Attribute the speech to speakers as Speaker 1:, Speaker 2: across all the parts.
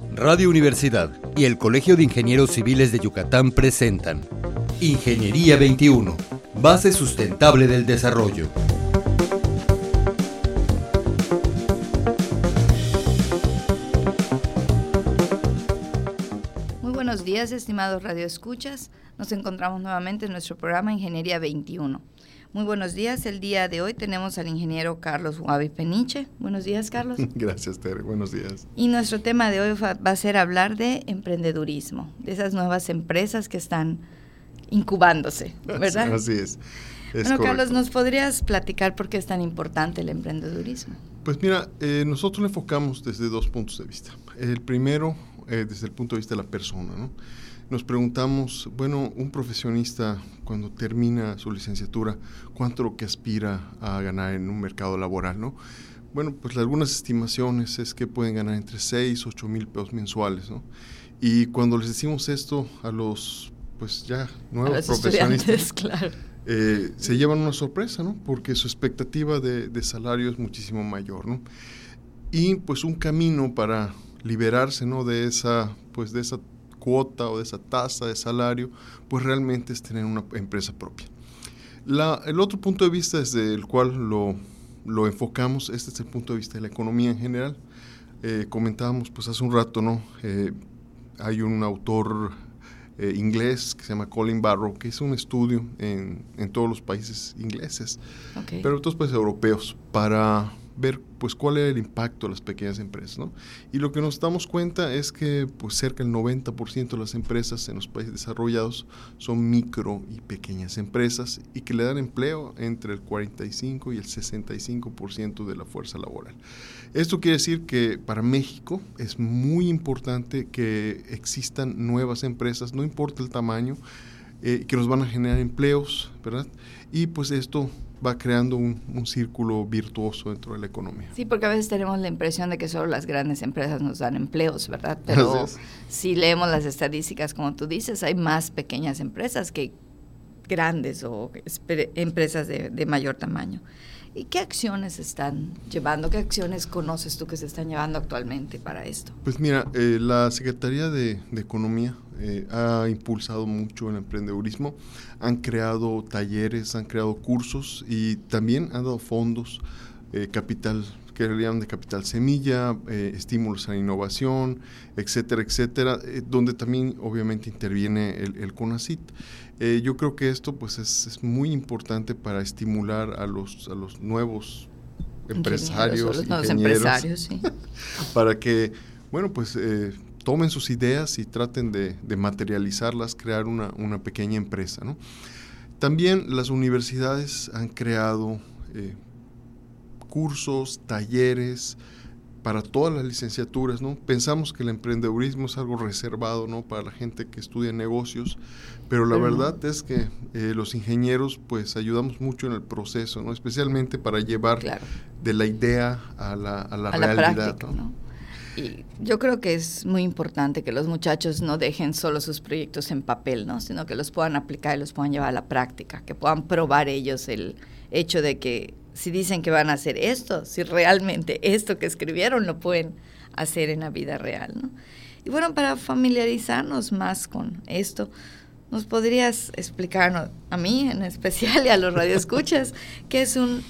Speaker 1: Radio Universidad y el Colegio de Ingenieros Civiles de Yucatán presentan Ingeniería 21, base sustentable del desarrollo.
Speaker 2: Muy buenos días, estimados radioescuchas. Nos encontramos nuevamente en nuestro programa Ingeniería 21. Muy buenos días. El día de hoy tenemos al ingeniero Carlos Guavi Peniche. Buenos días, Carlos.
Speaker 3: Gracias, Tere. Buenos días.
Speaker 2: Y nuestro tema de hoy va a ser hablar de emprendedurismo, de esas nuevas empresas que están incubándose, ¿verdad?
Speaker 3: Así es.
Speaker 2: bueno, Carlos, ¿nos podrías platicar por qué es tan importante el emprendedurismo?
Speaker 3: Pues mira, eh, nosotros lo enfocamos desde dos puntos de vista. El primero, eh, desde el punto de vista de la persona, ¿no? Nos preguntamos, bueno, un profesionista cuando termina su licenciatura, ¿cuánto que aspira a ganar en un mercado laboral, no? Bueno, pues algunas estimaciones es que pueden ganar entre 6, 8 mil pesos mensuales, ¿no? Y cuando les decimos esto a los, pues ya, nuevos profesionistas,
Speaker 2: claro.
Speaker 3: eh, se llevan una sorpresa, ¿no? Porque su expectativa de, de salario es muchísimo mayor, ¿no? Y pues un camino para liberarse, ¿no? De esa, pues de esa cuota o de esa tasa de salario, pues realmente es tener una empresa propia. el otro punto de vista desde el cual lo, lo, enfocamos, este es el punto de vista de la economía en general. Eh, comentábamos pues hace un rato, ¿no? Eh, hay un autor eh, inglés que se llama Colin Barrow, que hizo un estudio en, en todos los países ingleses, pero en todos los países europeos, para ver pues cuál es el impacto de las pequeñas empresas. ¿no? Y lo que nos damos cuenta es que pues cerca del 90% de las empresas en los países desarrollados son micro y pequeñas empresas y que le dan empleo entre el 45 y el 65% de la fuerza laboral. Esto quiere decir que para México es muy importante que existan nuevas empresas, no importa el tamaño, eh, que nos van a generar empleos, ¿verdad? Y pues esto va creando un, círculo virtuoso dentro de la economía.
Speaker 2: Sí, porque a veces tenemos la impresión de que solo las grandes empresas nos dan empleos, ¿verdad? Pero si leemos las estadísticas, como tú dices, hay más pequeñas empresas que grandes o empresas de, de mayor tamaño. ¿Y qué acciones están llevando? ¿Qué acciones conoces tú que se están llevando actualmente para esto?
Speaker 3: Pues mira, eh, la Secretaría de, Economía eh, ha impulsado mucho el emprendedurismo, han creado talleres, han creado cursos y también han dado fondos, eh, capital que llaman de capital semilla, estímulos a la innovación, etcétera, etcétera, donde también obviamente interviene el, el CONACIT. Eh, yo creo que esto pues es, muy importante para estimular a los, a los nuevos empresarios,
Speaker 2: empresarios
Speaker 3: para que, bueno, pues eh, tomen sus ideas y traten de, materializarlas, crear una, una, pequeña empresa. ¿no? También las universidades han creado eh, cursos, talleres, para todas las licenciaturas, ¿no? Pensamos que el emprendedurismo es algo reservado, ¿no? Para la gente que estudia negocios, pero la verdad es que eh, los ingenieros, pues, ayudamos mucho en el proceso, ¿no? Especialmente para llevar de la idea a la, a la realidad,
Speaker 2: Y yo creo que es muy importante que los muchachos no dejen solo sus proyectos en papel, ¿no? Sino que los puedan aplicar y los puedan llevar a la práctica, que puedan probar ellos el hecho de que si dicen que van a hacer esto, si realmente esto que escribieron lo pueden hacer en la vida real. ¿no? Y bueno, para familiarizarnos más con esto, ¿nos podrías explicar a mí en especial y a los radioescuchas qué es un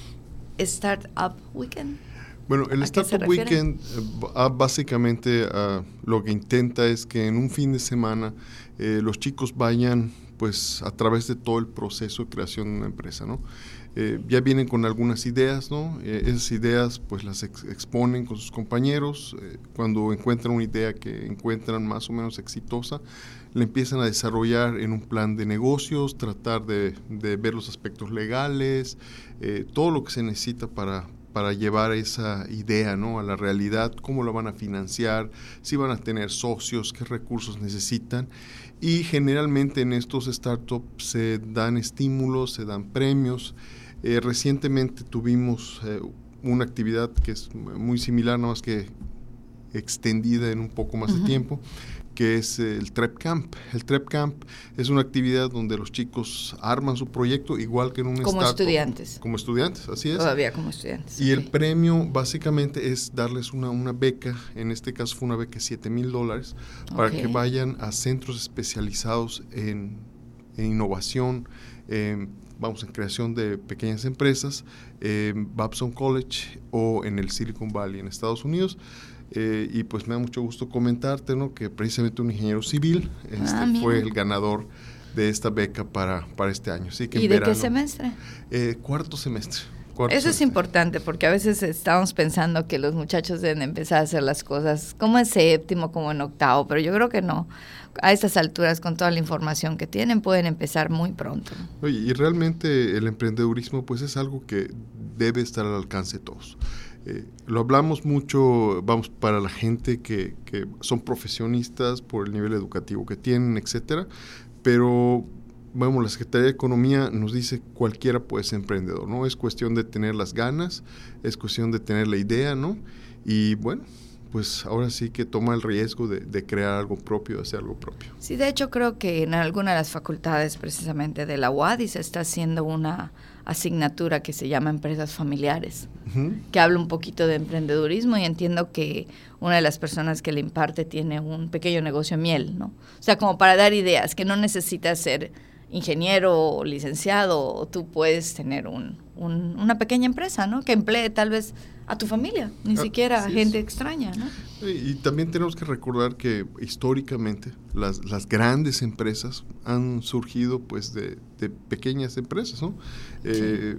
Speaker 2: Startup Weekend?
Speaker 3: Bueno, el Startup Weekend eh, básicamente ah, lo que intenta es que en un fin de semana eh, los chicos vayan pues a través de todo el proceso de creación de una empresa, ¿no? Eh, ya vienen con algunas ideas, ¿no? Eh, esas ideas pues las exponen con sus compañeros, eh, cuando encuentran una idea que encuentran más o menos exitosa, la empiezan a desarrollar en un plan de negocios, tratar de, ver los aspectos legales, todo lo que se necesita para, para llevar esa idea ¿no? a la realidad, cómo la van a financiar, si van a tener socios, qué recursos necesitan. Y generalmente en estos startups se dan estímulos, se dan premios. Eh, recientemente tuvimos eh, una actividad que es muy similar, nada más que extendida en un poco más de tiempo, que es el TREP Camp. El TREP Camp es una actividad donde los chicos arman su proyecto igual que en un
Speaker 2: Como estudiantes.
Speaker 3: Como estudiantes, así es.
Speaker 2: Todavía como estudiantes.
Speaker 3: Y el premio básicamente es darles una, una beca, en este caso fue una beca de 7 mil dólares, para que vayan a centros especializados en, innovación, vamos, en creación de pequeñas empresas, en Babson College o en el Silicon Valley en Estados Unidos. Eh, y pues me da mucho gusto comentarte ¿no? que precisamente un ingeniero civil este, ah, fue el ganador de esta beca para, para este año.
Speaker 2: ¿Y de qué semestre?
Speaker 3: Eh, cuarto semestre.
Speaker 2: Eso es importante porque a veces estamos pensando que los muchachos deben empezar a hacer las cosas como en séptimo, como en octavo, pero yo creo que no. A estas alturas, con toda la información que tienen, pueden empezar muy pronto.
Speaker 3: y realmente el emprendedurismo pues es algo que debe estar al alcance de todos. Eh, lo hablamos mucho, vamos, para la gente que, que, son profesionistas por el nivel educativo que tienen, etcétera, pero bueno, la Secretaría de Economía nos dice cualquiera puede ser emprendedor, ¿no? Es cuestión de tener las ganas, es cuestión de tener la idea, ¿no? Y bueno, pues ahora sí que toma el riesgo de, de, crear algo propio, de hacer algo propio.
Speaker 2: Sí, de hecho creo que en alguna de las facultades precisamente de la UADI se está haciendo una asignatura que se llama Empresas Familiares, que habla un poquito de emprendedurismo y entiendo que una de las personas que le imparte tiene un pequeño negocio de miel, ¿no? O sea, como para dar ideas, que no necesitas ser ingeniero o licenciado, tú puedes tener un, una pequeña empresa, ¿no? Que emplee tal vez a tu familia, ni ah, siquiera a gente extraña, ¿no?
Speaker 3: Y, también tenemos que recordar que históricamente las, las grandes empresas han surgido pues de, de pequeñas empresas, ¿no? Eh,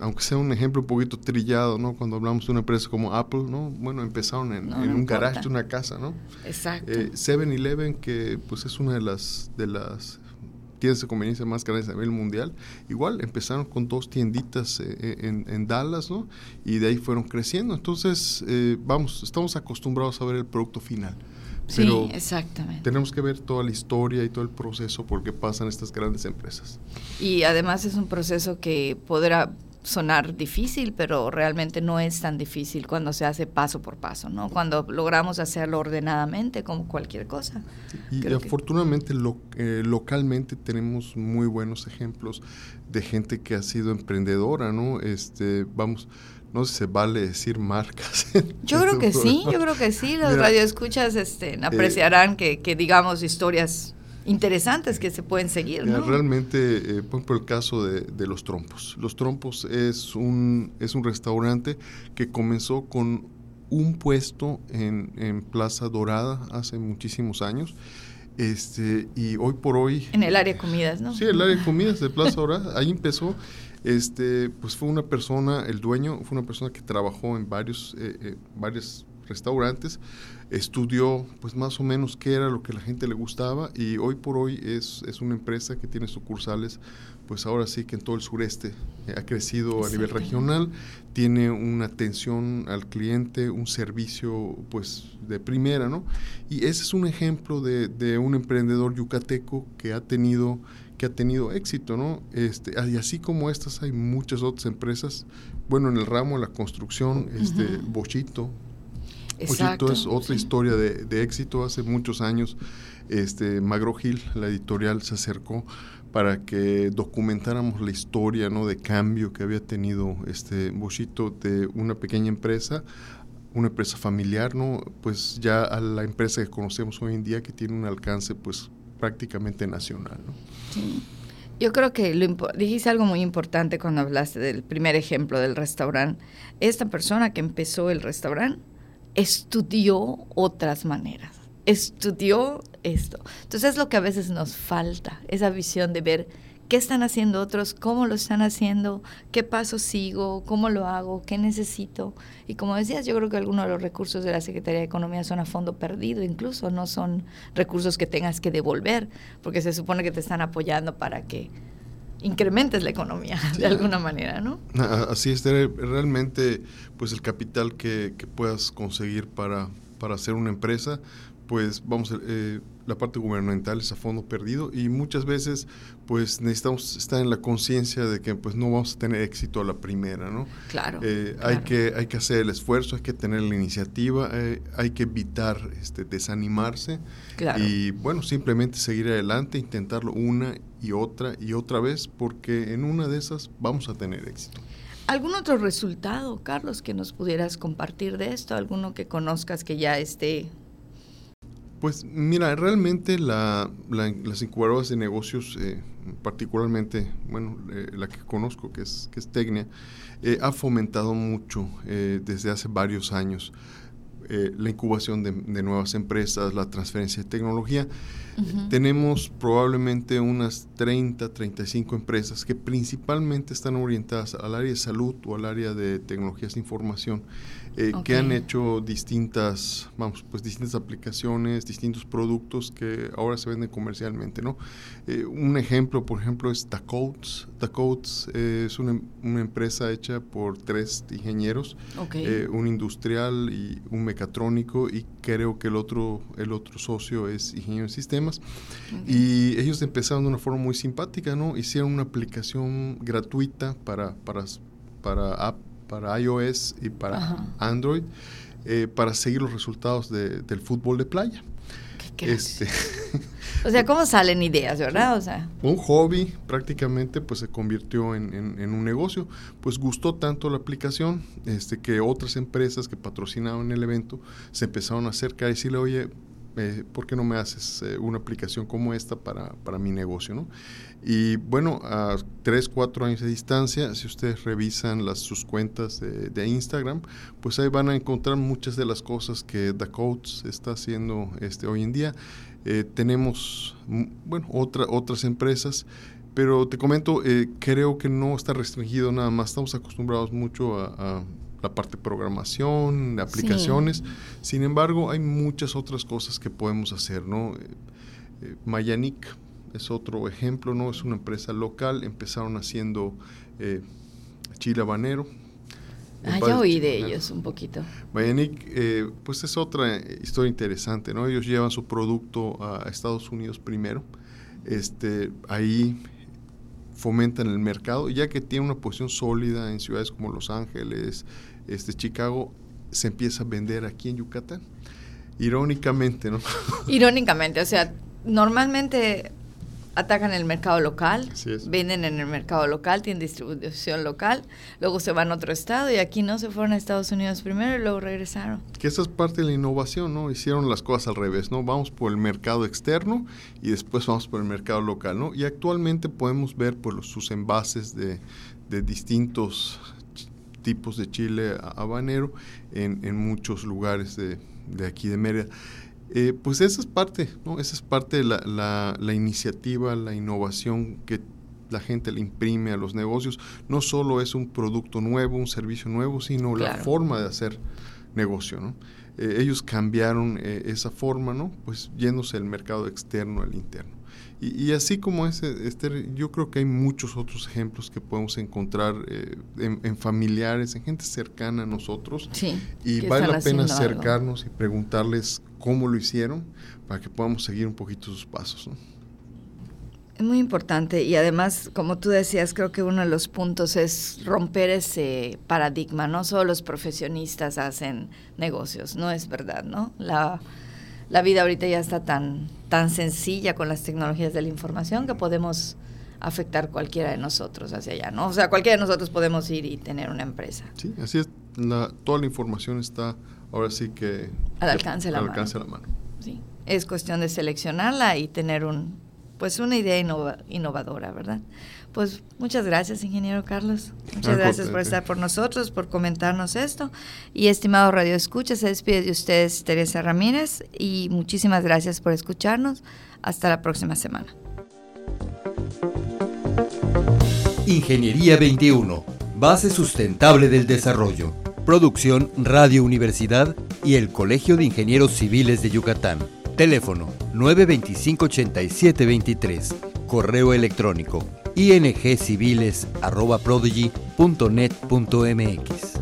Speaker 3: aunque sea un ejemplo un poquito trillado, ¿no? Cuando hablamos de una empresa como Apple, ¿no? Bueno, empezaron en, un garage de una casa, ¿no?
Speaker 2: Exacto.
Speaker 3: 7-Eleven, eh, que pues es una de las, de las tiendas de conveniencia más grandes a nivel mundial. Igual empezaron con dos tienditas eh, eh, en, Dallas, ¿no? Y de ahí fueron creciendo. Entonces, eh, vamos, estamos acostumbrados a ver el producto final.
Speaker 2: Pero sí, exactamente.
Speaker 3: Tenemos que ver toda la historia y todo el proceso por qué pasan estas grandes empresas.
Speaker 2: Y además es un proceso que podrá sonar difícil, pero realmente no es tan difícil cuando se hace paso por paso, ¿no? Cuando logramos hacerlo ordenadamente, como cualquier cosa.
Speaker 3: Y, afortunadamente eh, localmente tenemos muy buenos ejemplos de gente que ha sido emprendedora, ¿no? Este, vamos, no se vale decir marcas.
Speaker 2: Yo creo que sí, yo creo que sí. Los radioescuchas este, eh, apreciarán que, que digamos historias interesantes que se pueden seguir. ¿no?
Speaker 3: Realmente, eh, por ejemplo, el caso de, Los Trompos. Los Trompos es un, es un restaurante que comenzó con un puesto en, en Plaza Dorada hace muchísimos años. Este, y hoy por hoy...
Speaker 2: En el área de comidas, ¿no?
Speaker 3: Sí, el área de comidas de Plaza Dorada. Ahí empezó. Este, pues fue una persona, el dueño fue una persona que trabajó en varios, eh, eh, varios restaurantes, estudió pues más o menos qué era lo que la gente le gustaba y hoy por hoy es, es una empresa que tiene sucursales pues ahora sí que en todo el sureste ha crecido a nivel regional, tiene una atención al cliente, un servicio pues de primera, ¿no? Y ese es un ejemplo de, de un emprendedor yucateco que ha tenido que ha tenido éxito, ¿no? Este, y así como estas hay muchas otras empresas, bueno, en el ramo de la construcción, este, Bochito, Exacto, es otra historia de, éxito. Hace muchos años, este, Magro Gil, la editorial, se acercó para que documentáramos la historia ¿no? de cambio que había tenido este Boschito de una pequeña empresa una empresa familiar, ¿no? Pues ya a la empresa que conocemos hoy en día que tiene un alcance pues prácticamente nacional, ¿no?
Speaker 2: Yo creo que lo dijiste algo muy importante cuando hablaste del primer ejemplo del restaurante. Esta persona que empezó el restaurante estudió otras maneras, estudió esto. Entonces es lo que a veces nos falta, esa visión de ver qué están haciendo otros, cómo lo están haciendo, qué paso sigo, cómo lo hago, qué necesito. Y como decías, yo creo que algunos de los recursos de la Secretaría de Economía son a fondo perdido, incluso no son recursos que tengas que devolver, porque se supone que te están apoyando para que incrementes la economía de alguna manera, ¿no?
Speaker 3: Así es, realmente pues el capital que, puedas conseguir para, para hacer una empresa pues vamos, eh, la parte gubernamental es a fondo perdido y muchas veces pues necesitamos estar en la conciencia de que pues no vamos a tener éxito a la primera, ¿no?
Speaker 2: Claro,
Speaker 3: eh, Hay, que, hay que hacer el esfuerzo, hay que tener la iniciativa, eh, hay que evitar este, desanimarse y bueno, simplemente seguir adelante, intentarlo una y otra y otra vez porque en una de esas vamos a tener éxito.
Speaker 2: ¿Algún otro resultado, Carlos, que nos pudieras compartir de esto? ¿Alguno que conozcas que ya esté
Speaker 3: pues mira, realmente la, las incubadoras de negocios, eh, particularmente, bueno, eh, la que conozco, que es, que es Tecnia, eh, ha fomentado mucho desde hace varios años la incubación de, de, nuevas empresas, la transferencia de tecnología. Tenemos probablemente unas 30, 35 empresas que principalmente están orientadas al área de salud o al área de tecnologías de información. Eh, que han hecho distintas, vamos, pues distintas aplicaciones, distintos productos que ahora se venden comercialmente, ¿no? Eh, un ejemplo, por ejemplo, es Dacodes. Dacodes eh, es una, una, empresa hecha por tres ingenieros, un industrial y un mecatrónico y creo que el otro, el otro socio es ingeniero en sistemas. Y ellos empezaron de una forma muy simpática, ¿no? Hicieron una aplicación gratuita para, para, para app para iOS y para Android eh, para seguir los resultados del fútbol de playa.
Speaker 2: Este, o sea, ¿cómo salen ideas, verdad? O sea.
Speaker 3: Un hobby prácticamente pues se convirtió en, un negocio. Pues gustó tanto la aplicación este, que otras empresas que patrocinaban el evento se empezaron a acercar y decirle, oye, eh, ¿por qué no me haces eh, una aplicación como esta para, para mi negocio? ¿no? Y bueno, a 3, 4 años de distancia, si ustedes revisan las, sus cuentas de, Instagram, pues ahí van a encontrar muchas de las cosas que Codes está haciendo este, hoy en día. Eh, tenemos, mm, bueno, otra, otras empresas, pero te comento, eh, creo que no está restringido nada más. Estamos acostumbrados mucho a, la parte de programación, de aplicaciones. Sin embargo, hay muchas otras cosas que podemos hacer, ¿no? Eh, eh Mayanik, es otro ejemplo, ¿no? Es una empresa local, empezaron haciendo eh, chile habanero.
Speaker 2: Ah, ya oí de ellos un poquito.
Speaker 3: Mayanic, eh, pues es otra historia interesante, ¿no? Ellos llevan su producto a Estados Unidos primero, este, ahí fomentan el mercado, ya que tiene una posición sólida en ciudades como Los Ángeles, este, Chicago, se empieza a vender aquí en Yucatán. Irónicamente, ¿no?
Speaker 2: Irónicamente, o sea, normalmente atacan el mercado local, venden en el mercado local, tienen distribución local, luego se van a otro estado y aquí no se fueron a Estados Unidos primero y luego regresaron.
Speaker 3: Que esa es parte de la innovación, ¿no? Hicieron las cosas al revés, ¿no? Vamos por el mercado externo y después vamos por el mercado local, ¿no? Y actualmente podemos ver pues, sus envases de, distintos tipos de chile habanero en, en muchos lugares de, de aquí de Mérida. Eh, pues esa es parte, ¿no? Esa es parte de la, la, iniciativa, la innovación que la gente le imprime a los negocios. No solo es un producto nuevo, un servicio nuevo, sino la forma de hacer negocio, ¿no? Eh, ellos cambiaron eh, esa forma, ¿no? Pues yéndose del mercado externo al interno. Y, así como ese, este, yo creo que hay muchos otros ejemplos que podemos encontrar eh, en, familiares, en gente cercana a nosotros.
Speaker 2: Sí,
Speaker 3: y vale la pena acercarnos y preguntarles cómo lo hicieron para que podamos seguir un poquito sus pasos.
Speaker 2: Es muy importante y además, como tú decías, creo que uno de los puntos es romper ese paradigma. No solo los profesionistas hacen negocios, no es verdad, ¿no? La, la vida ahorita ya está tan, tan sencilla con las tecnologías de la información que podemos afectar cualquiera de nosotros hacia allá, ¿no? O sea, cualquiera de nosotros podemos ir y tener una empresa.
Speaker 3: Sí, así es. toda la información está ahora sí que...
Speaker 2: Al alcance de la,
Speaker 3: alcance la mano.
Speaker 2: Sí, es cuestión de seleccionarla y tener un, pues una idea innovadora, ¿verdad? Pues muchas gracias, ingeniero Carlos. Muchas gracias por estar por nosotros, por comentarnos esto. Y estimado Radio Escucha, se despide de ustedes Teresa Ramírez y muchísimas gracias por escucharnos. Hasta la próxima semana.
Speaker 1: Ingeniería 21, base sustentable del desarrollo. Producción Radio Universidad y el Colegio de Ingenieros Civiles de Yucatán. Teléfono 925-8723. Correo electrónico ingciviles.prodigy.net.mx